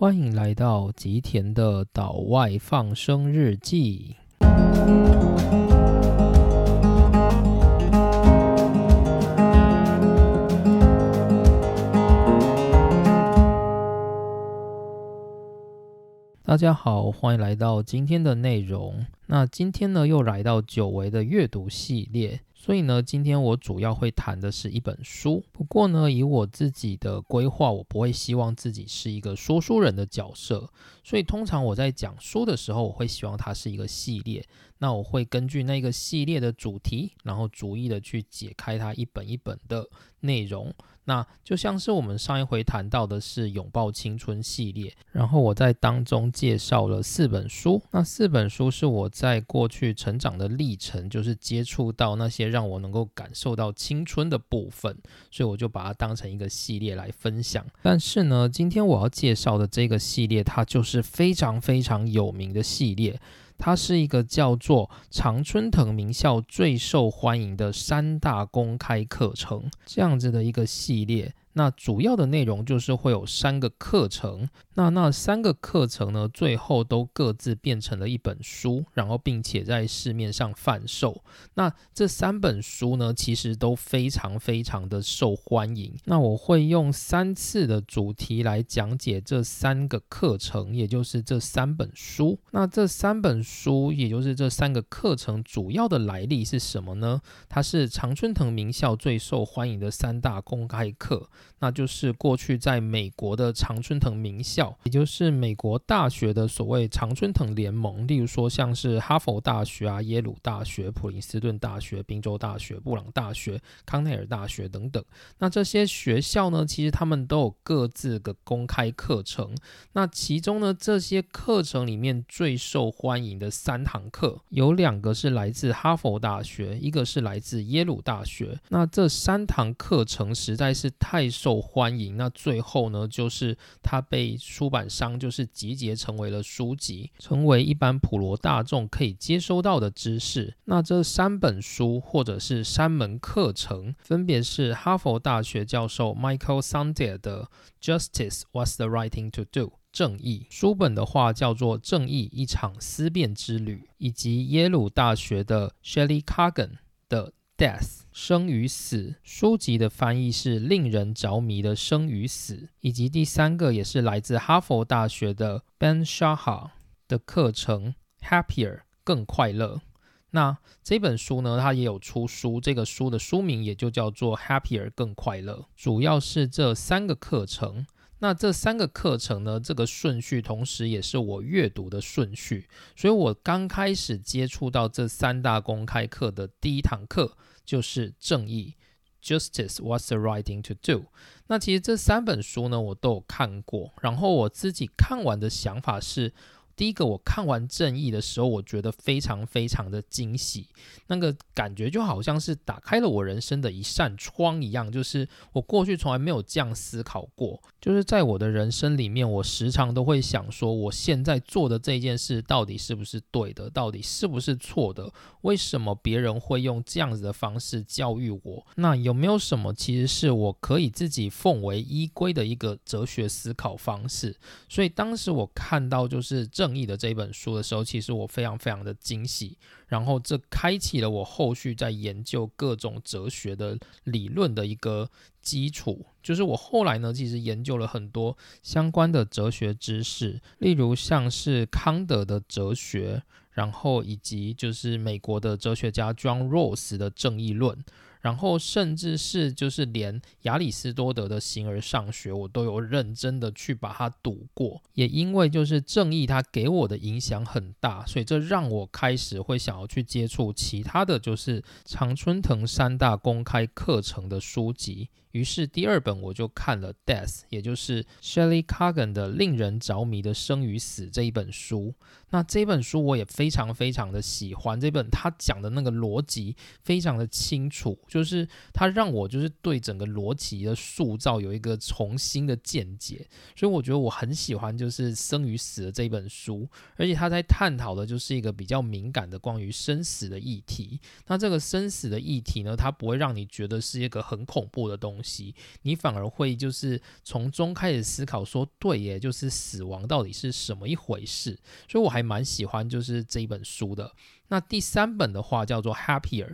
欢迎来到吉田的岛外放生日记。大家好，欢迎来到今天的内容。那今天呢，又来到久违的阅读系列。所以呢，今天我主要会谈的是一本书。不过呢，以我自己的规划，我不会希望自己是一个说书人的角色。所以通常我在讲书的时候，我会希望它是一个系列。那我会根据那个系列的主题，然后逐一的去解开它一本一本的内容。那就像是我们上一回谈到的是拥抱青春系列，然后我在当中介绍了四本书。那四本书是我在过去成长的历程，就是接触到那些让我能够感受到青春的部分，所以我就把它当成一个系列来分享。但是呢，今天我要介绍的这个系列，它就是非常非常有名的系列。它是一个叫做常春藤名校最受欢迎的三大公开课程这样子的一个系列。那主要的内容就是会有三个课程，那那三个课程呢，最后都各自变成了一本书，然后并且在市面上贩售。那这三本书呢，其实都非常非常的受欢迎。那我会用三次的主题来讲解这三个课程，也就是这三本书。那这三本书，也就是这三个课程，主要的来历是什么呢？它是常春藤名校最受欢迎的三大公开课。那就是过去在美国的常春藤名校，也就是美国大学的所谓常春藤联盟，例如说像是哈佛大学啊、耶鲁大学、普林斯顿大学、宾州大学、布朗大学、康奈尔大学等等。那这些学校呢，其实他们都有各自的公开课程。那其中呢，这些课程里面最受欢迎的三堂课，有两个是来自哈佛大学，一个是来自耶鲁大学。那这三堂课程实在是太。受欢迎，那最后呢，就是它被出版商就是集结成为了书籍，成为一般普罗大众可以接收到的知识。那这三本书或者是三门课程，分别是哈佛大学教授 Michael Sandel 的《Justice: What's the Writing to Do》正义书本的话叫做《正义：一场思辨之旅》，以及耶鲁大学的 Shelley Kagan 的。Death 生与死书籍的翻译是令人着迷的生与死，以及第三个也是来自哈佛大学的 Ben Shaha 的课程 Happier 更快乐。那这本书呢，它也有出书，这个书的书名也就叫做 Happier 更快乐，主要是这三个课程。那这三个课程呢，这个顺序同时也是我阅读的顺序，所以我刚开始接触到这三大公开课的第一堂课就是正义，Justice: What's the Writing to Do？那其实这三本书呢，我都有看过，然后我自己看完的想法是。第一个，我看完《正义》的时候，我觉得非常非常的惊喜，那个感觉就好像是打开了我人生的一扇窗一样，就是我过去从来没有这样思考过。就是在我的人生里面，我时常都会想说，我现在做的这件事到底是不是对的，到底是不是错的？为什么别人会用这样子的方式教育我？那有没有什么其实是我可以自己奉为依归的一个哲学思考方式？所以当时我看到就是正。正义的这本书的时候，其实我非常非常的惊喜，然后这开启了我后续在研究各种哲学的理论的一个基础。就是我后来呢，其实研究了很多相关的哲学知识，例如像是康德的哲学，然后以及就是美国的哲学家 John Rawls 的正义论。然后甚至是就是连亚里士多德的《形而上学》，我都有认真的去把它读过。也因为就是正义，它给我的影响很大，所以这让我开始会想要去接触其他的就是常春藤三大公开课程的书籍。于是第二本我就看了《Death》，也就是 Shelley Cargan 的令人着迷的生与死这一本书。那这本书我也非常非常的喜欢，这本他讲的那个逻辑非常的清楚。就是它让我就是对整个逻辑的塑造有一个重新的见解，所以我觉得我很喜欢就是《生与死》的这一本书，而且他在探讨的就是一个比较敏感的关于生死的议题。那这个生死的议题呢，它不会让你觉得是一个很恐怖的东西，你反而会就是从中开始思考说，对耶，就是死亡到底是什么一回事。所以我还蛮喜欢就是这一本书的。那第三本的话叫做《Happier》。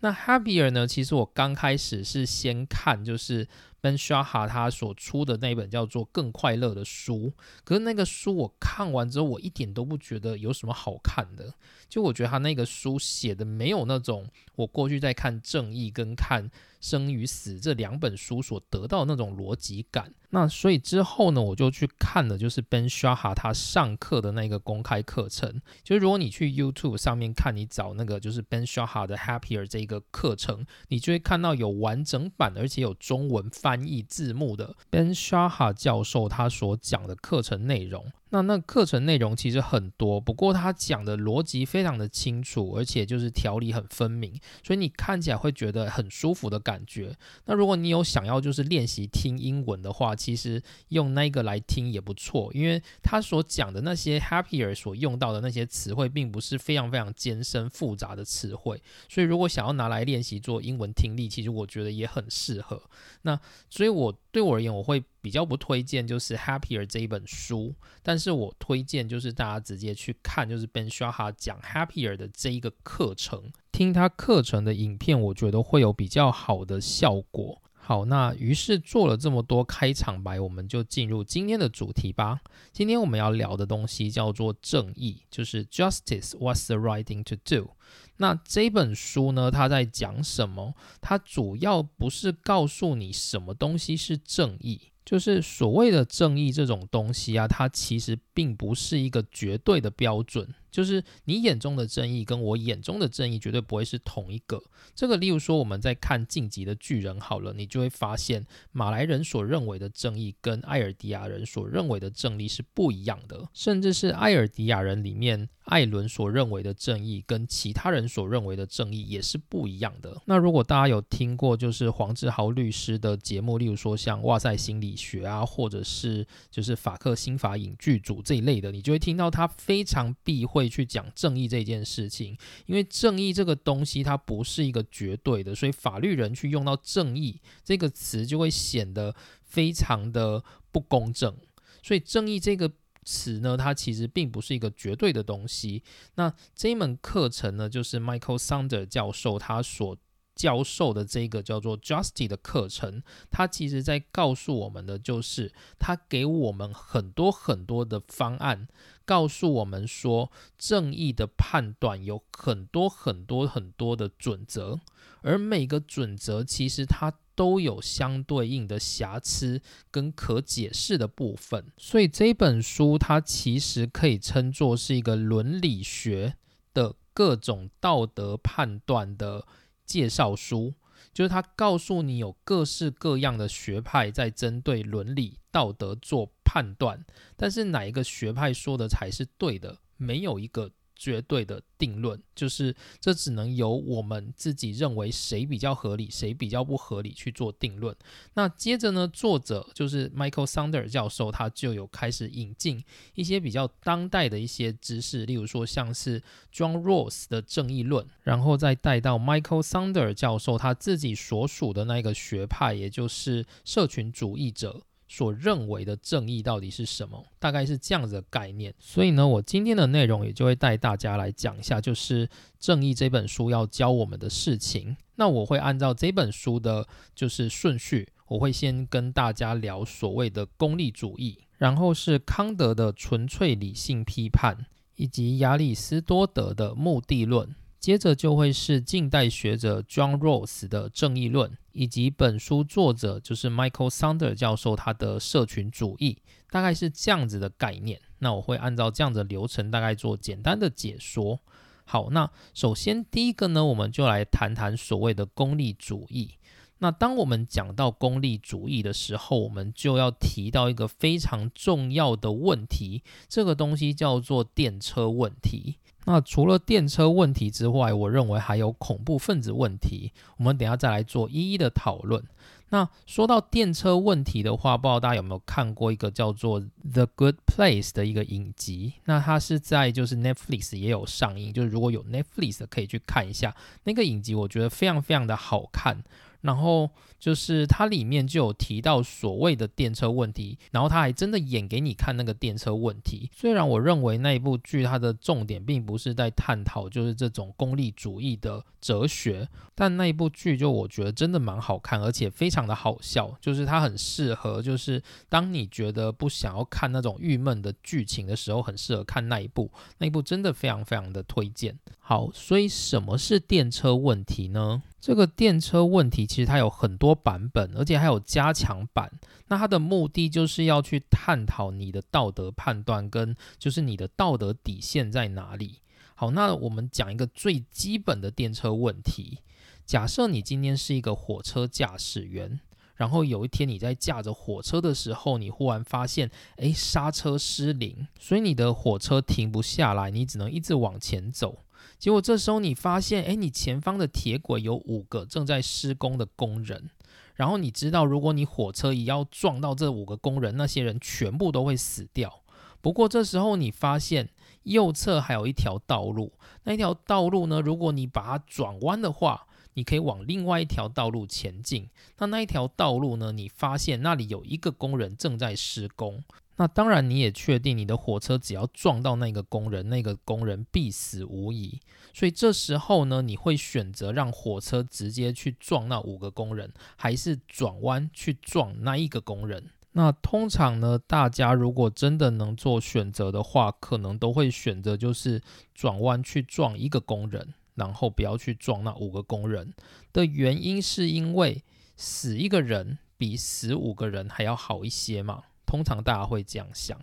那《Happier》呢，其实我刚开始是先看就是 Ben s h a h a 他所出的那本叫做《更快乐》的书。可是那个书我看完之后，我一点都不觉得有什么好看的。就我觉得他那个书写的没有那种我过去在看《正义》跟看。生与死这两本书所得到那种逻辑感，那所以之后呢，我就去看了，就是 Ben s h a h a 他上课的那个公开课程。就是如果你去 YouTube 上面看，你找那个就是 Ben s h a h a 的 Happier 这个课程，你就会看到有完整版，而且有中文翻译字幕的 Ben s h a h a 教授他所讲的课程内容。那那课程内容其实很多，不过他讲的逻辑非常的清楚，而且就是条理很分明，所以你看起来会觉得很舒服的感感觉。那如果你有想要就是练习听英文的话，其实用那个来听也不错，因为他所讲的那些 happier 所用到的那些词汇，并不是非常非常艰深复杂的词汇，所以如果想要拿来练习做英文听力，其实我觉得也很适合。那所以我对我而言，我会。比较不推荐就是《Happier》这一本书，但是我推荐就是大家直接去看，就是 Ben s h a h a 讲《Happier》的这一个课程，听他课程的影片，我觉得会有比较好的效果。好，那于是做了这么多开场白，我们就进入今天的主题吧。今天我们要聊的东西叫做正义，就是 Justice What's the right thing to do？那这本书呢，它在讲什么？它主要不是告诉你什么东西是正义。就是所谓的正义这种东西啊，它其实并不是一个绝对的标准。就是你眼中的正义跟我眼中的正义绝对不会是同一个。这个，例如说我们在看《晋级的巨人》好了，你就会发现马来人所认为的正义跟艾尔迪亚人所认为的正义是不一样的，甚至是艾尔迪亚人里面艾伦所认为的正义跟其他人所认为的正义也是不一样的。那如果大家有听过就是黄志豪律师的节目，例如说像哇塞心理学啊，或者是就是法克新法影剧组这一类的，你就会听到他非常避讳。会去讲正义这件事情，因为正义这个东西它不是一个绝对的，所以法律人去用到正义这个词就会显得非常的不公正。所以正义这个词呢，它其实并不是一个绝对的东西。那这一门课程呢，就是 Michael Sander 教授他所教授的这个叫做 Justice 的课程，他其实在告诉我们的就是，他给我们很多很多的方案。告诉我们说，正义的判断有很多很多很多的准则，而每个准则其实它都有相对应的瑕疵跟可解释的部分。所以这本书它其实可以称作是一个伦理学的各种道德判断的介绍书。就是他告诉你有各式各样的学派在针对伦理道德做判断，但是哪一个学派说的才是对的，没有一个。绝对的定论就是，这只能由我们自己认为谁比较合理，谁比较不合理去做定论。那接着呢，作者就是 Michael Sander 教授，他就有开始引进一些比较当代的一些知识，例如说像是 John Rawls 的正义论，然后再带到 Michael Sander 教授他自己所属的那个学派，也就是社群主义者。所认为的正义到底是什么？大概是这样子的概念。所以呢，我今天的内容也就会带大家来讲一下，就是《正义》这本书要教我们的事情。那我会按照这本书的就是顺序，我会先跟大家聊所谓的功利主义，然后是康德的纯粹理性批判，以及亚里士多德的目的论。接着就会是近代学者 John Rawls 的正义论，以及本书作者就是 Michael Sander 教授他的社群主义，大概是这样子的概念。那我会按照这样的流程，大概做简单的解说。好，那首先第一个呢，我们就来谈谈所谓的功利主义。那当我们讲到功利主义的时候，我们就要提到一个非常重要的问题，这个东西叫做电车问题。那除了电车问题之外，我认为还有恐怖分子问题。我们等下再来做一一的讨论。那说到电车问题的话，不知道大家有没有看过一个叫做《The Good Place》的一个影集？那它是在就是 Netflix 也有上映，就是如果有 Netflix 可以去看一下那个影集，我觉得非常非常的好看。然后就是它里面就有提到所谓的电车问题，然后他还真的演给你看那个电车问题。虽然我认为那一部剧它的重点并不是在探讨就是这种功利主义的哲学，但那一部剧就我觉得真的蛮好看，而且非常的好笑。就是它很适合，就是当你觉得不想要看那种郁闷的剧情的时候，很适合看那一部。那一部真的非常非常的推荐。好，所以什么是电车问题呢？这个电车问题其实它有很多版本，而且还有加强版。那它的目的就是要去探讨你的道德判断跟就是你的道德底线在哪里。好，那我们讲一个最基本的电车问题。假设你今天是一个火车驾驶员，然后有一天你在驾着火车的时候，你忽然发现，诶，刹车失灵，所以你的火车停不下来，你只能一直往前走。结果这时候你发现，哎，你前方的铁轨有五个正在施工的工人，然后你知道，如果你火车一要撞到这五个工人，那些人全部都会死掉。不过这时候你发现右侧还有一条道路，那一条道路呢，如果你把它转弯的话，你可以往另外一条道路前进。那那一条道路呢，你发现那里有一个工人正在施工。那当然，你也确定你的火车只要撞到那个工人，那个工人必死无疑。所以这时候呢，你会选择让火车直接去撞那五个工人，还是转弯去撞那一个工人？那通常呢，大家如果真的能做选择的话，可能都会选择就是转弯去撞一个工人，然后不要去撞那五个工人。的原因是因为死一个人比死五个人还要好一些嘛。通常大家会这样想，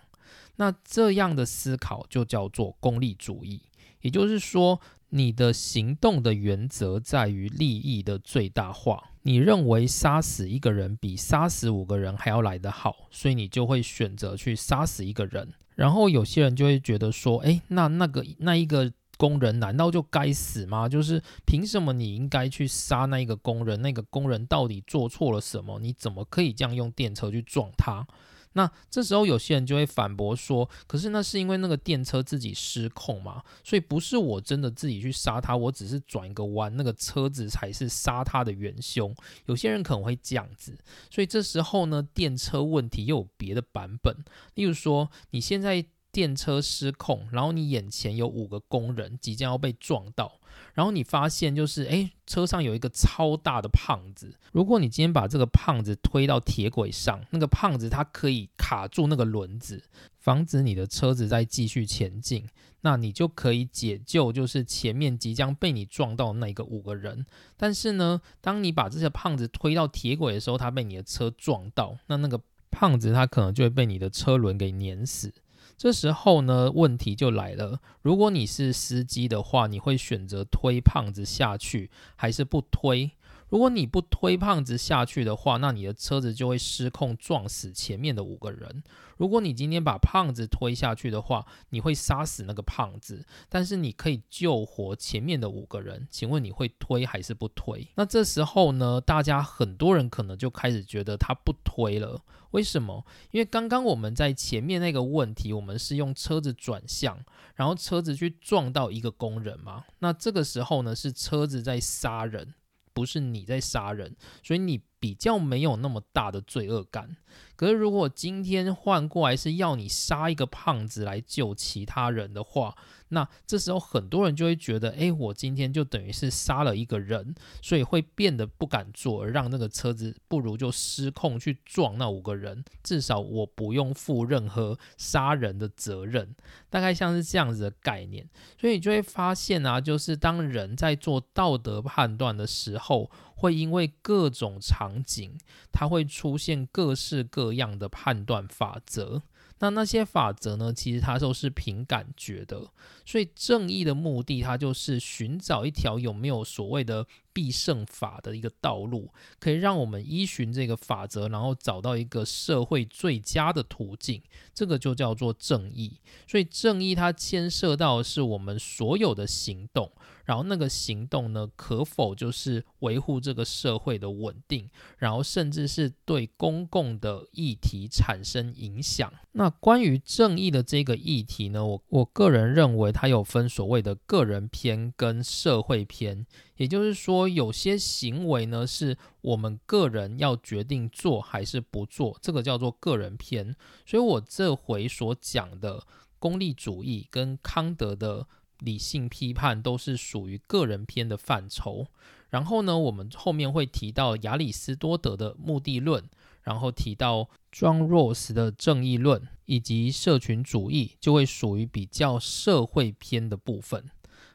那这样的思考就叫做功利主义。也就是说，你的行动的原则在于利益的最大化。你认为杀死一个人比杀死五个人还要来得好，所以你就会选择去杀死一个人。然后有些人就会觉得说：“诶，那那个那一个工人难道就该死吗？就是凭什么你应该去杀那一个工人？那个工人到底做错了什么？你怎么可以这样用电车去撞他？”那这时候有些人就会反驳说：“可是那是因为那个电车自己失控嘛，所以不是我真的自己去杀他，我只是转一个弯，那个车子才是杀他的元凶。”有些人可能会这样子，所以这时候呢，电车问题又有别的版本，例如说你现在。电车失控，然后你眼前有五个工人即将要被撞到，然后你发现就是，诶，车上有一个超大的胖子。如果你今天把这个胖子推到铁轨上，那个胖子他可以卡住那个轮子，防止你的车子再继续前进，那你就可以解救就是前面即将被你撞到那个五个人。但是呢，当你把这些胖子推到铁轨的时候，他被你的车撞到，那那个胖子他可能就会被你的车轮给碾死。这时候呢，问题就来了。如果你是司机的话，你会选择推胖子下去，还是不推？如果你不推胖子下去的话，那你的车子就会失控撞死前面的五个人。如果你今天把胖子推下去的话，你会杀死那个胖子，但是你可以救活前面的五个人。请问你会推还是不推？那这时候呢，大家很多人可能就开始觉得他不推了。为什么？因为刚刚我们在前面那个问题，我们是用车子转向，然后车子去撞到一个工人嘛？那这个时候呢，是车子在杀人。不是你在杀人，所以你比较没有那么大的罪恶感。可是如果今天换过来是要你杀一个胖子来救其他人的话，那这时候很多人就会觉得，哎，我今天就等于是杀了一个人，所以会变得不敢做，而让那个车子不如就失控去撞那五个人，至少我不用负任何杀人的责任，大概像是这样子的概念。所以你就会发现啊，就是当人在做道德判断的时候，会因为各种场景，它会出现各式各样的判断法则。那那些法则呢？其实它都是凭感觉的，所以正义的目的，它就是寻找一条有没有所谓的必胜法的一个道路，可以让我们依循这个法则，然后找到一个社会最佳的途径。这个就叫做正义。所以正义它牵涉到的是我们所有的行动。然后那个行动呢，可否就是维护这个社会的稳定，然后甚至是对公共的议题产生影响？那关于正义的这个议题呢，我我个人认为它有分所谓的个人篇跟社会篇，也就是说，有些行为呢是我们个人要决定做还是不做，这个叫做个人篇。所以我这回所讲的功利主义跟康德的。理性批判都是属于个人篇的范畴。然后呢，我们后面会提到亚里士多德的目的论，然后提到 John Rawls 的正义论，以及社群主义，就会属于比较社会篇的部分。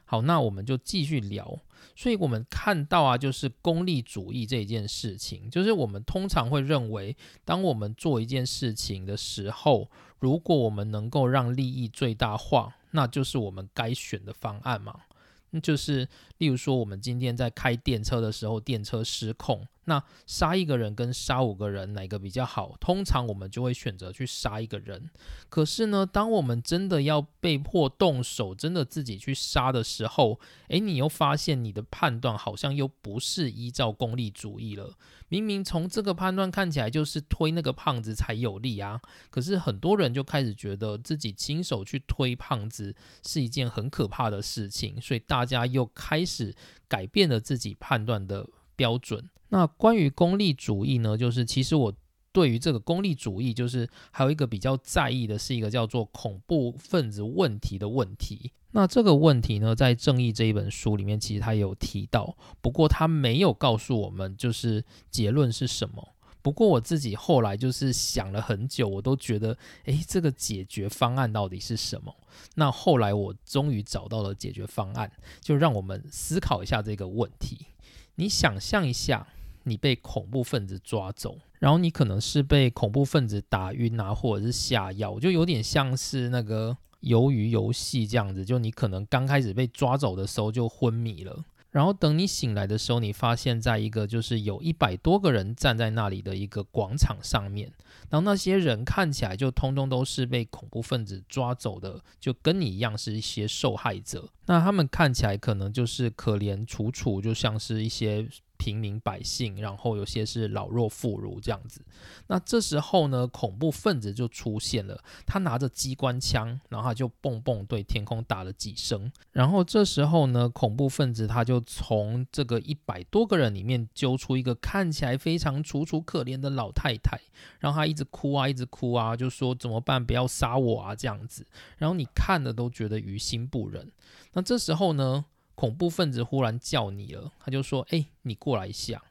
好，那我们就继续聊。所以我们看到啊，就是功利主义这一件事情，就是我们通常会认为，当我们做一件事情的时候，如果我们能够让利益最大化。那就是我们该选的方案嘛？那就是例如说，我们今天在开电车的时候，电车失控。那杀一个人跟杀五个人哪个比较好？通常我们就会选择去杀一个人。可是呢，当我们真的要被迫动手，真的自己去杀的时候，诶，你又发现你的判断好像又不是依照功利主义了。明明从这个判断看起来就是推那个胖子才有利啊，可是很多人就开始觉得自己亲手去推胖子是一件很可怕的事情，所以大家又开始改变了自己判断的标准。那关于功利主义呢？就是其实我对于这个功利主义，就是还有一个比较在意的是一个叫做恐怖分子问题的问题。那这个问题呢，在《正义》这一本书里面，其实他有提到，不过他没有告诉我们就是结论是什么。不过我自己后来就是想了很久，我都觉得，诶，这个解决方案到底是什么？那后来我终于找到了解决方案，就让我们思考一下这个问题。你想象一下。你被恐怖分子抓走，然后你可能是被恐怖分子打晕啊，或者是下药，就有点像是那个鱿鱼游戏这样子。就你可能刚开始被抓走的时候就昏迷了，然后等你醒来的时候，你发现在一个就是有一百多个人站在那里的一个广场上面，然后那些人看起来就通通都是被恐怖分子抓走的，就跟你一样是一些受害者。那他们看起来可能就是可怜楚楚，就像是一些。平民百姓，然后有些是老弱妇孺这样子。那这时候呢，恐怖分子就出现了。他拿着机关枪，然后他就蹦蹦对天空打了几声。然后这时候呢，恐怖分子他就从这个一百多个人里面揪出一个看起来非常楚楚可怜的老太太，然后他一直哭啊，一直哭啊，就说怎么办？不要杀我啊这样子。然后你看了都觉得于心不忍。那这时候呢？恐怖分子忽然叫你了，他就说：“哎，你过来一下。”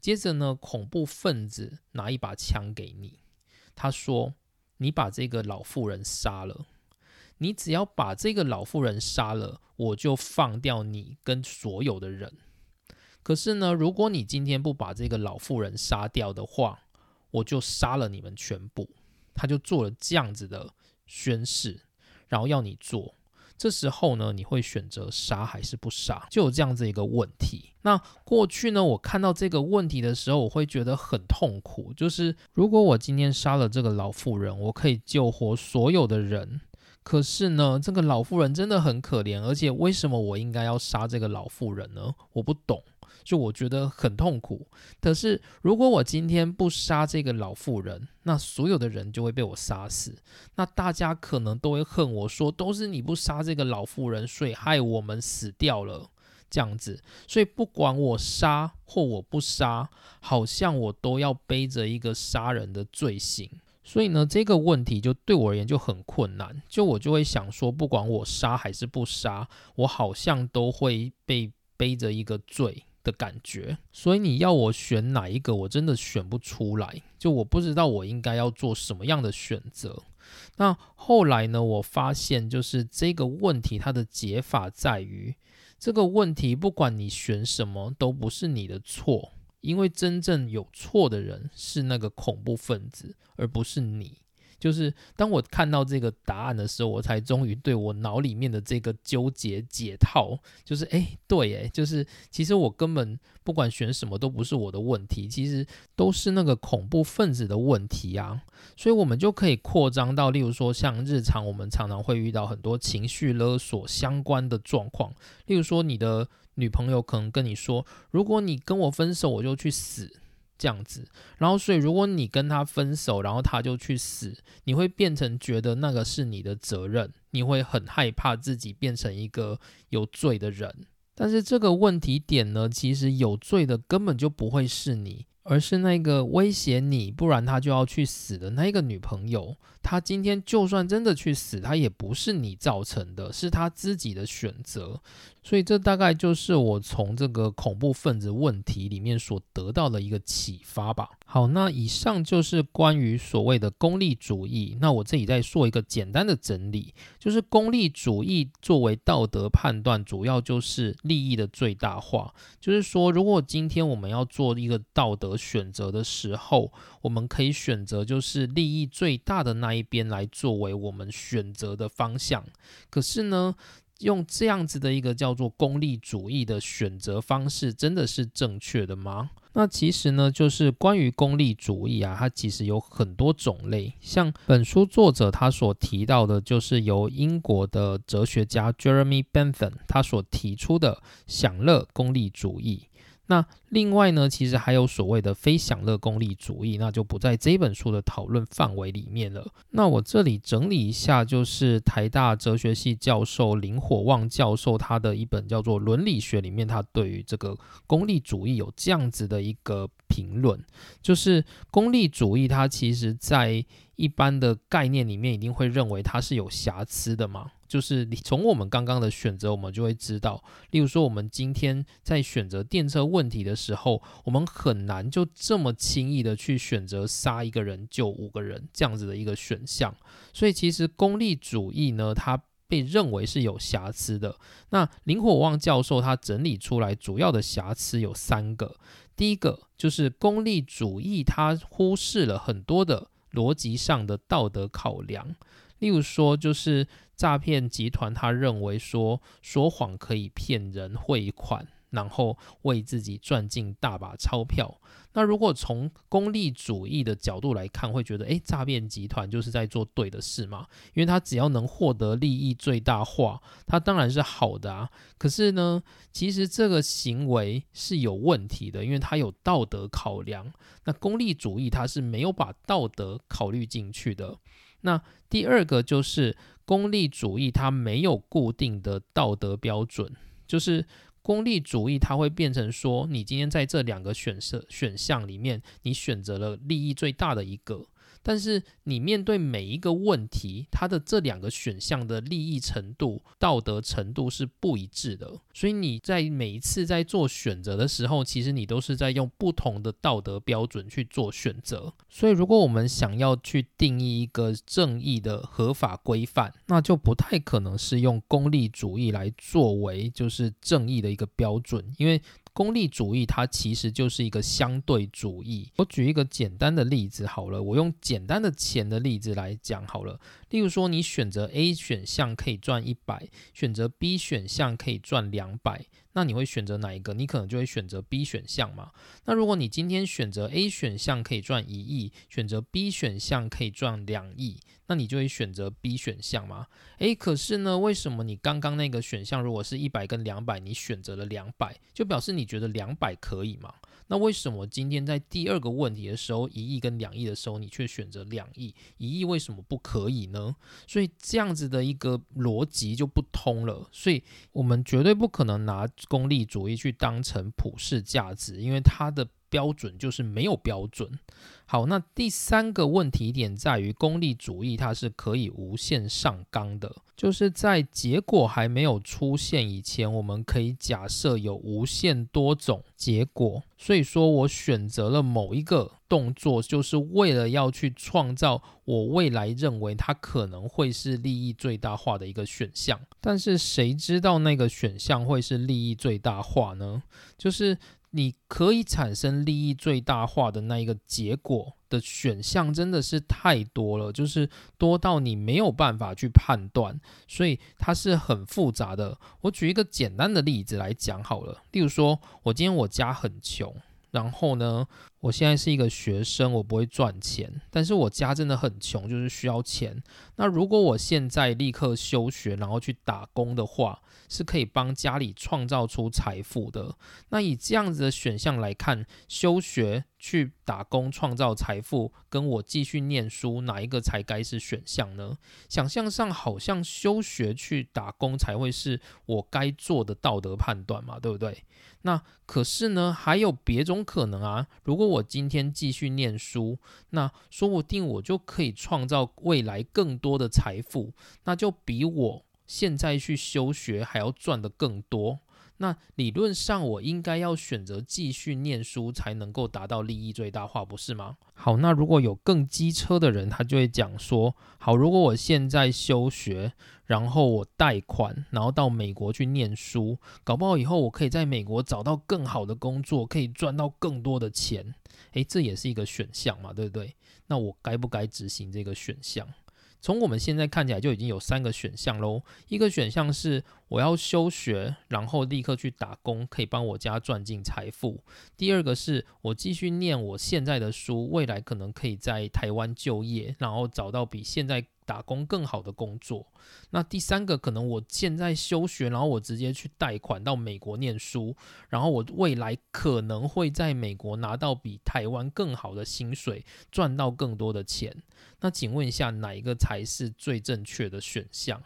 接着呢，恐怖分子拿一把枪给你，他说：“你把这个老妇人杀了。你只要把这个老妇人杀了，我就放掉你跟所有的人。可是呢，如果你今天不把这个老妇人杀掉的话，我就杀了你们全部。”他就做了这样子的宣誓，然后要你做。这时候呢，你会选择杀还是不杀？就有这样子一个问题。那过去呢，我看到这个问题的时候，我会觉得很痛苦。就是如果我今天杀了这个老妇人，我可以救活所有的人。可是呢，这个老妇人真的很可怜，而且为什么我应该要杀这个老妇人呢？我不懂。就我觉得很痛苦，可是如果我今天不杀这个老妇人，那所有的人就会被我杀死，那大家可能都会恨我说，都是你不杀这个老妇人，所以害我们死掉了这样子。所以不管我杀或我不杀，好像我都要背着一个杀人的罪行。所以呢，这个问题就对我而言就很困难，就我就会想说，不管我杀还是不杀，我好像都会被背着一个罪。的感觉，所以你要我选哪一个，我真的选不出来。就我不知道我应该要做什么样的选择。那后来呢？我发现就是这个问题，它的解法在于，这个问题不管你选什么，都不是你的错，因为真正有错的人是那个恐怖分子，而不是你。就是当我看到这个答案的时候，我才终于对我脑里面的这个纠结解套，就是哎，对，哎，就是其实我根本不管选什么都不是我的问题，其实都是那个恐怖分子的问题啊。所以，我们就可以扩张到，例如说，像日常我们常常会遇到很多情绪勒索相关的状况，例如说，你的女朋友可能跟你说，如果你跟我分手，我就去死。这样子，然后所以如果你跟他分手，然后他就去死，你会变成觉得那个是你的责任，你会很害怕自己变成一个有罪的人。但是这个问题点呢，其实有罪的根本就不会是你，而是那个威胁你，不然他就要去死的那个女朋友。他今天就算真的去死，他也不是你造成的，是他自己的选择。所以这大概就是我从这个恐怖分子问题里面所得到的一个启发吧。好，那以上就是关于所谓的功利主义。那我这里再做一个简单的整理，就是功利主义作为道德判断，主要就是利益的最大化。就是说，如果今天我们要做一个道德选择的时候，我们可以选择就是利益最大的那一边来作为我们选择的方向。可是呢？用这样子的一个叫做功利主义的选择方式，真的是正确的吗？那其实呢，就是关于功利主义啊，它其实有很多种类。像本书作者他所提到的，就是由英国的哲学家 Jeremy Bentham 他所提出的享乐功利主义。那另外呢，其实还有所谓的非享乐功利主义，那就不在这本书的讨论范围里面了。那我这里整理一下，就是台大哲学系教授林火旺教授他的一本叫做《伦理学》里面，他对于这个功利主义有这样子的一个评论，就是功利主义它其实在一般的概念里面，一定会认为它是有瑕疵的嘛。就是你从我们刚刚的选择，我们就会知道，例如说，我们今天在选择电车问题的时候，我们很难就这么轻易的去选择杀一个人救五个人这样子的一个选项。所以，其实功利主义呢，它被认为是有瑕疵的。那林火旺教授他整理出来主要的瑕疵有三个，第一个就是功利主义，它忽视了很多的逻辑上的道德考量。例如说，就是诈骗集团，他认为说说谎可以骗人汇款，然后为自己赚进大把钞票。那如果从功利主义的角度来看，会觉得，诶，诈骗集团就是在做对的事嘛？因为他只要能获得利益最大化，他当然是好的啊。可是呢，其实这个行为是有问题的，因为他有道德考量。那功利主义他是没有把道德考虑进去的。那第二个就是功利主义，它没有固定的道德标准，就是功利主义，它会变成说，你今天在这两个选择选项里面，你选择了利益最大的一个。但是你面对每一个问题，它的这两个选项的利益程度、道德程度是不一致的，所以你在每一次在做选择的时候，其实你都是在用不同的道德标准去做选择。所以，如果我们想要去定义一个正义的合法规范，那就不太可能是用功利主义来作为就是正义的一个标准，因为。功利主义它其实就是一个相对主义。我举一个简单的例子好了，我用简单的钱的例子来讲好了。例如说，你选择 A 选项可以赚一百，选择 B 选项可以赚两百。那你会选择哪一个？你可能就会选择 B 选项嘛。那如果你今天选择 A 选项可以赚一亿，选择 B 选项可以赚两亿，那你就会选择 B 选项吗？诶，可是呢，为什么你刚刚那个选项如果是一百跟两百，你选择了两百，就表示你觉得两百可以吗？那为什么今天在第二个问题的时候，一亿跟两亿的时候，你却选择两亿？一亿为什么不可以呢？所以这样子的一个逻辑就不通了。所以我们绝对不可能拿功利主义去当成普世价值，因为它的。标准就是没有标准。好，那第三个问题点在于功利主义，它是可以无限上纲的，就是在结果还没有出现以前，我们可以假设有无限多种结果。所以说我选择了某一个动作，就是为了要去创造我未来认为它可能会是利益最大化的一个选项。但是谁知道那个选项会是利益最大化呢？就是。你可以产生利益最大化的那一个结果的选项真的是太多了，就是多到你没有办法去判断，所以它是很复杂的。我举一个简单的例子来讲好了，例如说，我今天我家很穷。然后呢，我现在是一个学生，我不会赚钱，但是我家真的很穷，就是需要钱。那如果我现在立刻休学，然后去打工的话，是可以帮家里创造出财富的。那以这样子的选项来看，休学去打工创造财富，跟我继续念书，哪一个才该是选项呢？想象上好像休学去打工才会是我该做的道德判断嘛，对不对？那可是呢，还有别种可能啊。如果我今天继续念书，那说不定我就可以创造未来更多的财富，那就比我现在去休学还要赚的更多。那理论上，我应该要选择继续念书，才能够达到利益最大化，不是吗？好，那如果有更机车的人，他就会讲说：好，如果我现在休学，然后我贷款，然后到美国去念书，搞不好以后我可以在美国找到更好的工作，可以赚到更多的钱。诶，这也是一个选项嘛，对不对？那我该不该执行这个选项？从我们现在看起来就已经有三个选项喽。一个选项是我要休学，然后立刻去打工，可以帮我家赚进财富。第二个是我继续念我现在的书，未来可能可以在台湾就业，然后找到比现在。打工更好的工作。那第三个可能我现在休学，然后我直接去贷款到美国念书，然后我未来可能会在美国拿到比台湾更好的薪水，赚到更多的钱。那请问一下，哪一个才是最正确的选项？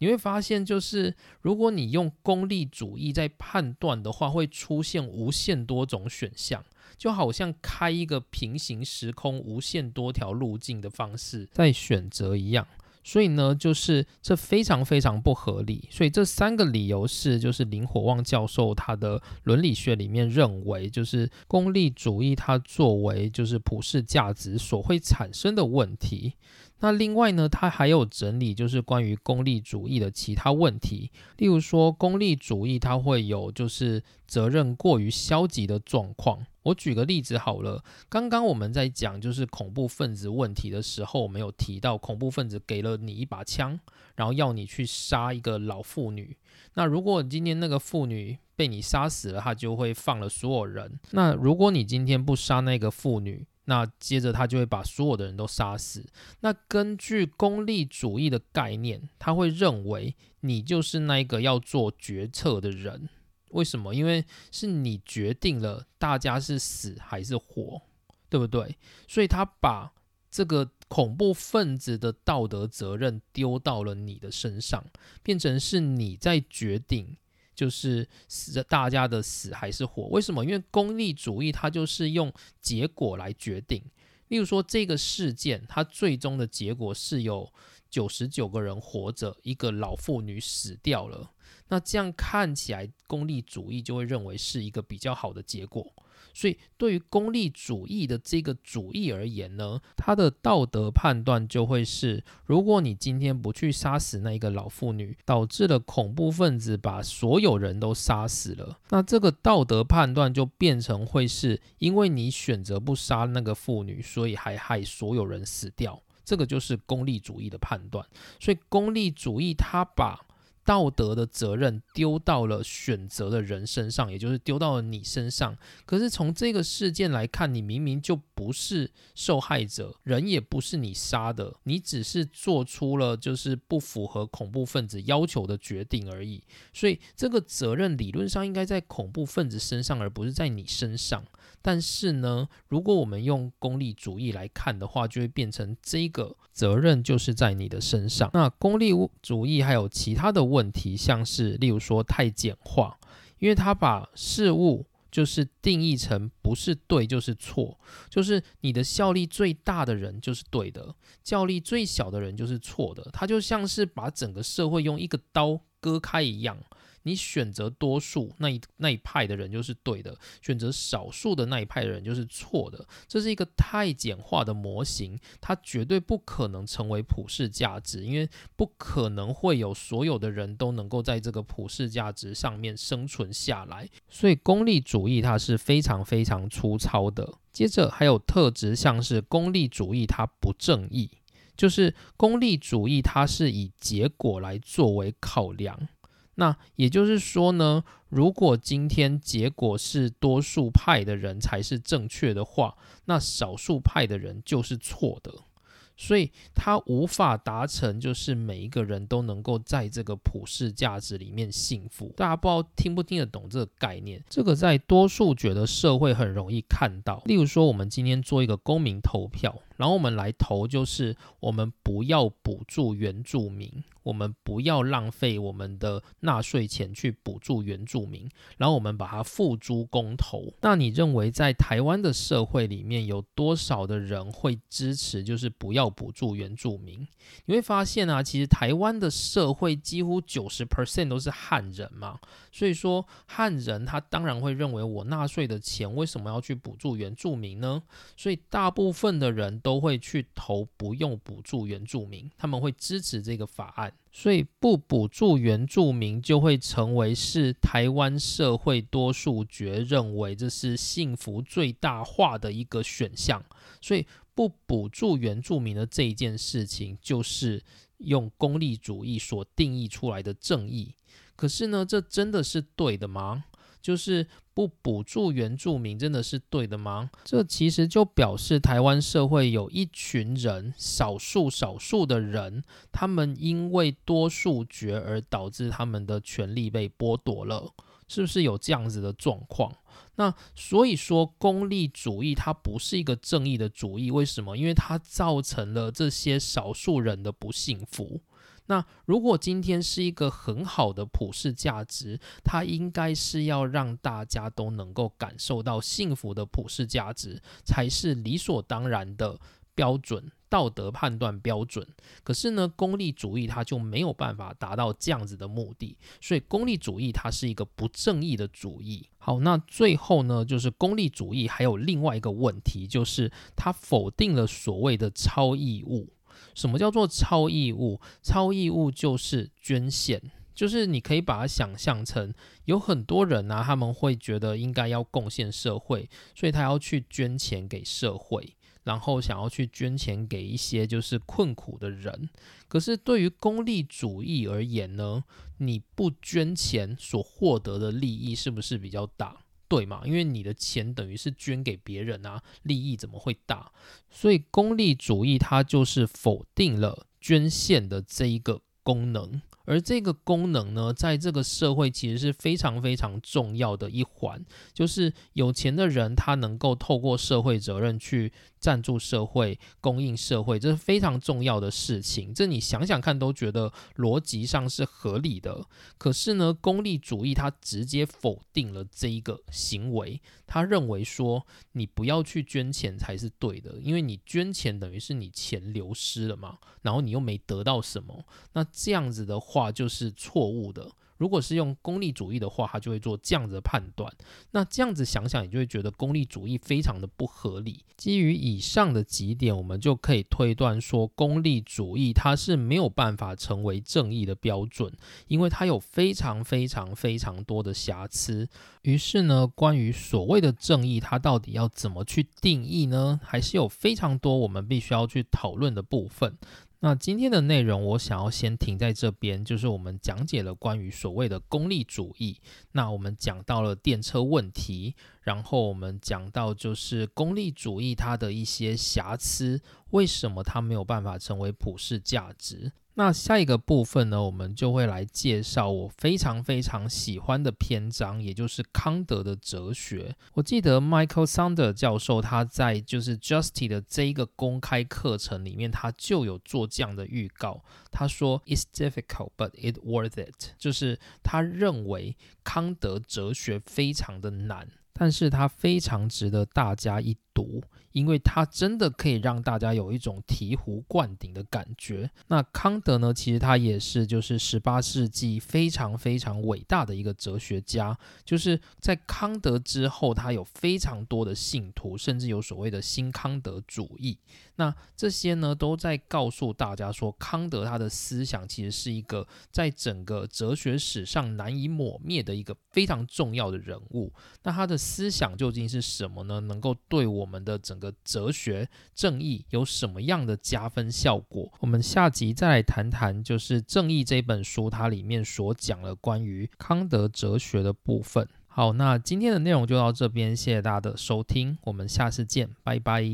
你会发现，就是如果你用功利主义在判断的话，会出现无限多种选项。就好像开一个平行时空、无限多条路径的方式在选择一样，所以呢，就是这非常非常不合理。所以这三个理由是，就是林火旺教授他的伦理学里面认为，就是功利主义它作为就是普世价值所会产生的问题。那另外呢，他还有整理就是关于功利主义的其他问题，例如说功利主义它会有就是责任过于消极的状况。我举个例子好了，刚刚我们在讲就是恐怖分子问题的时候，我们有提到恐怖分子给了你一把枪，然后要你去杀一个老妇女。那如果今天那个妇女被你杀死了，他就会放了所有人。那如果你今天不杀那个妇女，那接着他就会把所有的人都杀死。那根据功利主义的概念，他会认为你就是那一个要做决策的人。为什么？因为是你决定了大家是死还是活，对不对？所以他把这个恐怖分子的道德责任丢到了你的身上，变成是你在决定。就是死大家的死还是活？为什么？因为功利主义它就是用结果来决定。例如说，这个事件它最终的结果是有九十九个人活着，一个老妇女死掉了。那这样看起来，功利主义就会认为是一个比较好的结果。所以，对于功利主义的这个主义而言呢，它的道德判断就会是：如果你今天不去杀死那一个老妇女，导致了恐怖分子把所有人都杀死了，那这个道德判断就变成会是因为你选择不杀那个妇女，所以还害所有人死掉。这个就是功利主义的判断。所以，功利主义它把道德的责任丢到了选择的人身上，也就是丢到了你身上。可是从这个事件来看，你明明就不是受害者，人也不是你杀的，你只是做出了就是不符合恐怖分子要求的决定而已。所以这个责任理论上应该在恐怖分子身上，而不是在你身上。但是呢，如果我们用功利主义来看的话，就会变成这个责任就是在你的身上。那功利主义还有其他的问题，像是例如说太简化，因为他把事物就是定义成不是对就是错，就是你的效力最大的人就是对的，效力最小的人就是错的。他就像是把整个社会用一个刀割开一样。你选择多数那一那一派的人就是对的，选择少数的那一派的人就是错的。这是一个太简化的模型，它绝对不可能成为普世价值，因为不可能会有所有的人都能够在这个普世价值上面生存下来。所以功利主义它是非常非常粗糙的。接着还有特质，像是功利主义它不正义，就是功利主义它是以结果来作为考量。那也就是说呢，如果今天结果是多数派的人才是正确的话，那少数派的人就是错的。所以他无法达成，就是每一个人都能够在这个普世价值里面幸福。大家不知道听不听得懂这个概念？这个在多数觉得社会很容易看到。例如说，我们今天做一个公民投票。然后我们来投，就是我们不要补助原住民，我们不要浪费我们的纳税钱去补助原住民，然后我们把它付诸公投。那你认为在台湾的社会里面有多少的人会支持，就是不要补助原住民？你会发现啊，其实台湾的社会几乎九十 percent 都是汉人嘛，所以说汉人他当然会认为我纳税的钱为什么要去补助原住民呢？所以大部分的人。都会去投不用补助原住民，他们会支持这个法案，所以不补助原住民就会成为是台湾社会多数觉认为这是幸福最大化的一个选项，所以不补助原住民的这一件事情，就是用功利主义所定义出来的正义。可是呢，这真的是对的吗？就是不补助原住民，真的是对的吗？这其实就表示台湾社会有一群人，少数少数的人，他们因为多数决而导致他们的权利被剥夺了，是不是有这样子的状况？那所以说，功利主义它不是一个正义的主义，为什么？因为它造成了这些少数人的不幸福。那如果今天是一个很好的普世价值，它应该是要让大家都能够感受到幸福的普世价值，才是理所当然的标准道德判断标准。可是呢，功利主义它就没有办法达到这样子的目的，所以功利主义它是一个不正义的主义。好，那最后呢，就是功利主义还有另外一个问题，就是它否定了所谓的超义务。什么叫做超义务？超义务就是捐献，就是你可以把它想象成有很多人啊，他们会觉得应该要贡献社会，所以他要去捐钱给社会，然后想要去捐钱给一些就是困苦的人。可是对于功利主义而言呢，你不捐钱所获得的利益是不是比较大？对嘛？因为你的钱等于是捐给别人啊，利益怎么会大？所以功利主义它就是否定了捐献的这一个功能。而这个功能呢，在这个社会其实是非常非常重要的一环，就是有钱的人他能够透过社会责任去赞助社会、供应社会，这是非常重要的事情。这你想想看都觉得逻辑上是合理的。可是呢，功利主义它直接否定了这一个行为，他认为说你不要去捐钱才是对的，因为你捐钱等于是你钱流失了嘛，然后你又没得到什么，那这样子的话。话就是错误的。如果是用功利主义的话，他就会做这样子的判断。那这样子想想，你就会觉得功利主义非常的不合理。基于以上的几点，我们就可以推断说，功利主义它是没有办法成为正义的标准，因为它有非常非常非常多的瑕疵。于是呢，关于所谓的正义，它到底要怎么去定义呢？还是有非常多我们必须要去讨论的部分。那今天的内容，我想要先停在这边，就是我们讲解了关于所谓的功利主义。那我们讲到了电车问题，然后我们讲到就是功利主义它的一些瑕疵，为什么它没有办法成为普世价值？那下一个部分呢，我们就会来介绍我非常非常喜欢的篇章，也就是康德的哲学。我记得 Michael Sander 教授他在就是 Justy 的这一个公开课程里面，他就有做这样的预告。他说：“It's difficult, but it worth it。”就是他认为康德哲学非常的难，但是他非常值得大家一。读。因为它真的可以让大家有一种醍醐灌顶的感觉。那康德呢？其实他也是就是十八世纪非常非常伟大的一个哲学家。就是在康德之后，他有非常多的信徒，甚至有所谓的新康德主义。那这些呢，都在告诉大家说，康德他的思想其实是一个在整个哲学史上难以抹灭的一个非常重要的人物。那他的思想究竟是什么呢？能够对我我们的整个哲学正义有什么样的加分效果？我们下集再来谈谈，就是《正义》这本书它里面所讲了关于康德哲学的部分。好，那今天的内容就到这边，谢谢大家的收听，我们下次见，拜拜。